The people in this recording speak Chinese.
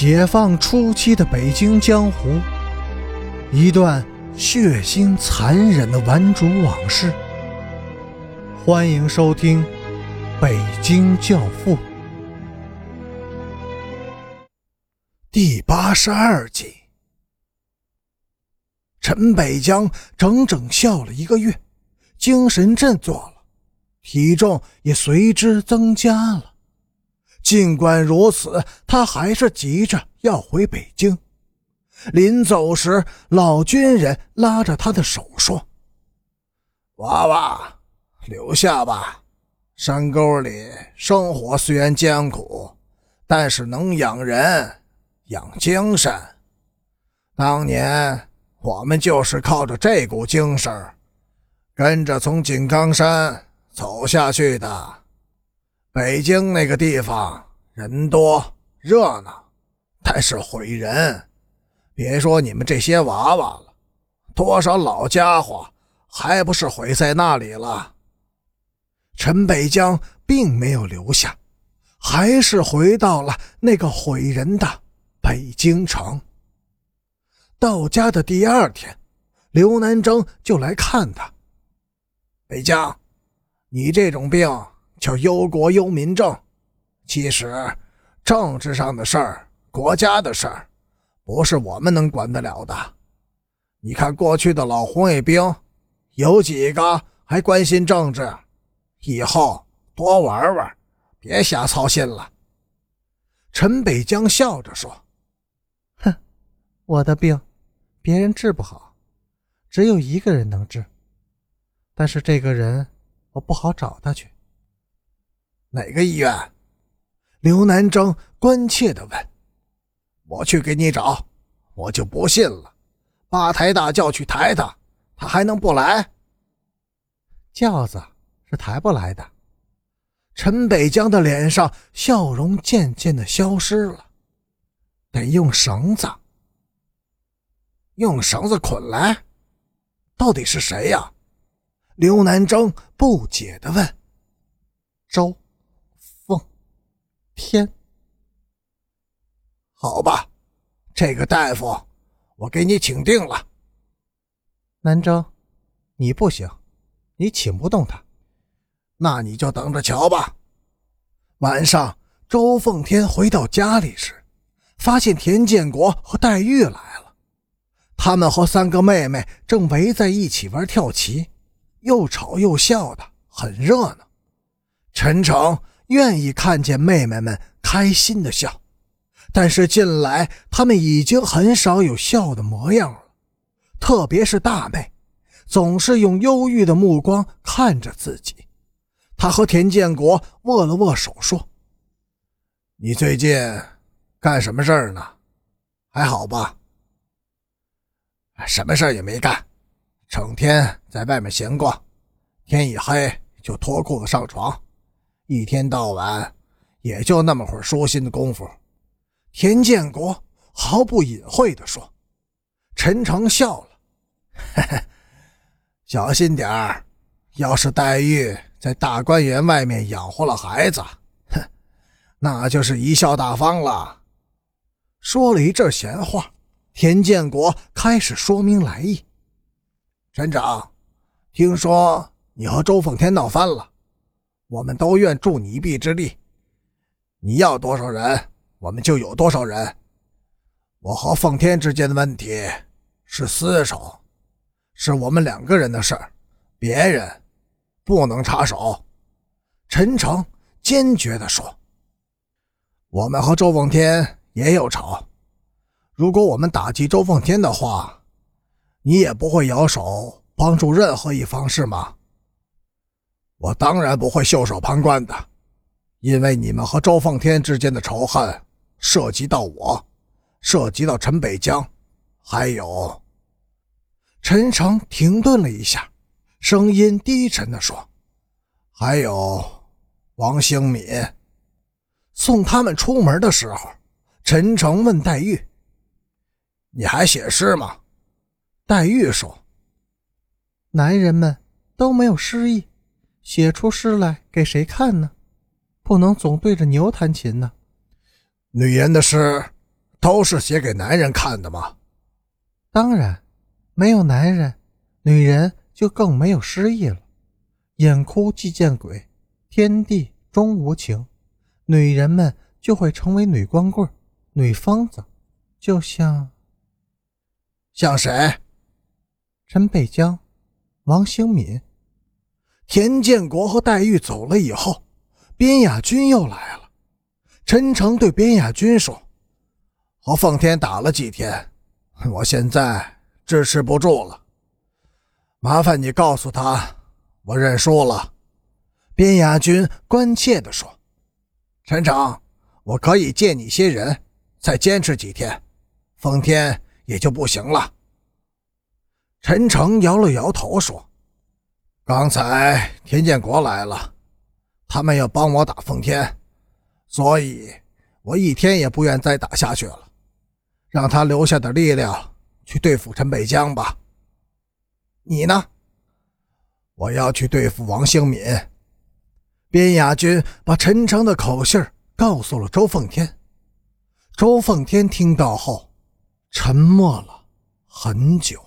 解放初期的北京江湖，一段血腥残忍的顽主往事。欢迎收听《北京教父》第八十二集。陈北江整整笑了一个月，精神振作了，体重也随之增加了。尽管如此，他还是急着要回北京。临走时，老军人拉着他的手说：“娃娃，留下吧。山沟里生活虽然艰苦，但是能养人、养精神。当年我们就是靠着这股精神，跟着从井冈山走下去的。”北京那个地方人多热闹，但是毁人。别说你们这些娃娃了，多少老家伙还不是毁在那里了？陈北江并没有留下，还是回到了那个毁人的北京城。到家的第二天，刘南征就来看他。北江，你这种病。叫忧国忧民症，其实政治上的事儿、国家的事儿，不是我们能管得了的。你看过去的老红卫兵，有几个还关心政治？以后多玩玩，别瞎操心了。陈北江笑着说：“哼，我的病，别人治不好，只有一个人能治。但是这个人，我不好找他去。”哪个医院？刘南征关切地问。我去给你找，我就不信了。八抬大轿去抬他，他还能不来？轿子是抬不来的。陈北江的脸上笑容渐渐的消失了。得用绳子，用绳子捆来。到底是谁呀？刘南征不解地问。周。天，好吧，这个大夫，我给你请定了。南征，你不行，你请不动他，那你就等着瞧吧。晚上，周凤天回到家里时，发现田建国和黛玉来了，他们和三个妹妹正围在一起玩跳棋，又吵又笑的，很热闹。陈诚。愿意看见妹妹们开心的笑，但是近来他们已经很少有笑的模样了。特别是大妹，总是用忧郁的目光看着自己。他和田建国握了握手，说：“你最近干什么事儿呢？还好吧？什么事儿也没干，整天在外面闲逛，天一黑就脱裤子上床。”一天到晚，也就那么会儿舒心的功夫。田建国毫不隐晦地说。陈诚笑了：“嘿嘿，小心点儿，要是黛玉在大观园外面养活了孩子，哼，那就是贻笑大方了。”说了一阵闲话，田建国开始说明来意：“陈长，听说你和周凤天闹翻了。”我们都愿助你一臂之力，你要多少人，我们就有多少人。我和奉天之间的问题是私仇，是我们两个人的事儿，别人不能插手。陈诚坚决地说：“我们和周奉天也有仇，如果我们打击周奉天的话，你也不会摇手帮助任何一方，是吗？”我当然不会袖手旁观的，因为你们和周奉天之间的仇恨涉及到我，涉及到陈北江，还有……陈诚停顿了一下，声音低沉地说：“还有王兴敏。”送他们出门的时候，陈诚问黛玉：“你还写诗吗？”黛玉说：“男人们都没有诗意。”写出诗来给谁看呢？不能总对着牛弹琴呢。女人的诗都是写给男人看的吗？当然，没有男人，女人就更没有诗意了。眼哭即见鬼，天地终无情，女人们就会成为女光棍、女疯子，就像像谁？陈北江、王兴敏、田建国和黛玉走了以后，边雅君又来了。陈诚对边雅君说：“和奉天打了几天，我现在支持不住了，麻烦你告诉他，我认输了。”边雅君关切地说：“陈诚，我可以借你些人，再坚持几天，奉天也就不行了。”陈诚摇了摇头说：“刚才田建国来了，他们要帮我打奉天。”所以，我一天也不愿再打下去了，让他留下点力量去对付陈北江吧。你呢？我要去对付王兴敏。边雅君把陈诚的口信告诉了周凤天。周凤天听到后，沉默了很久。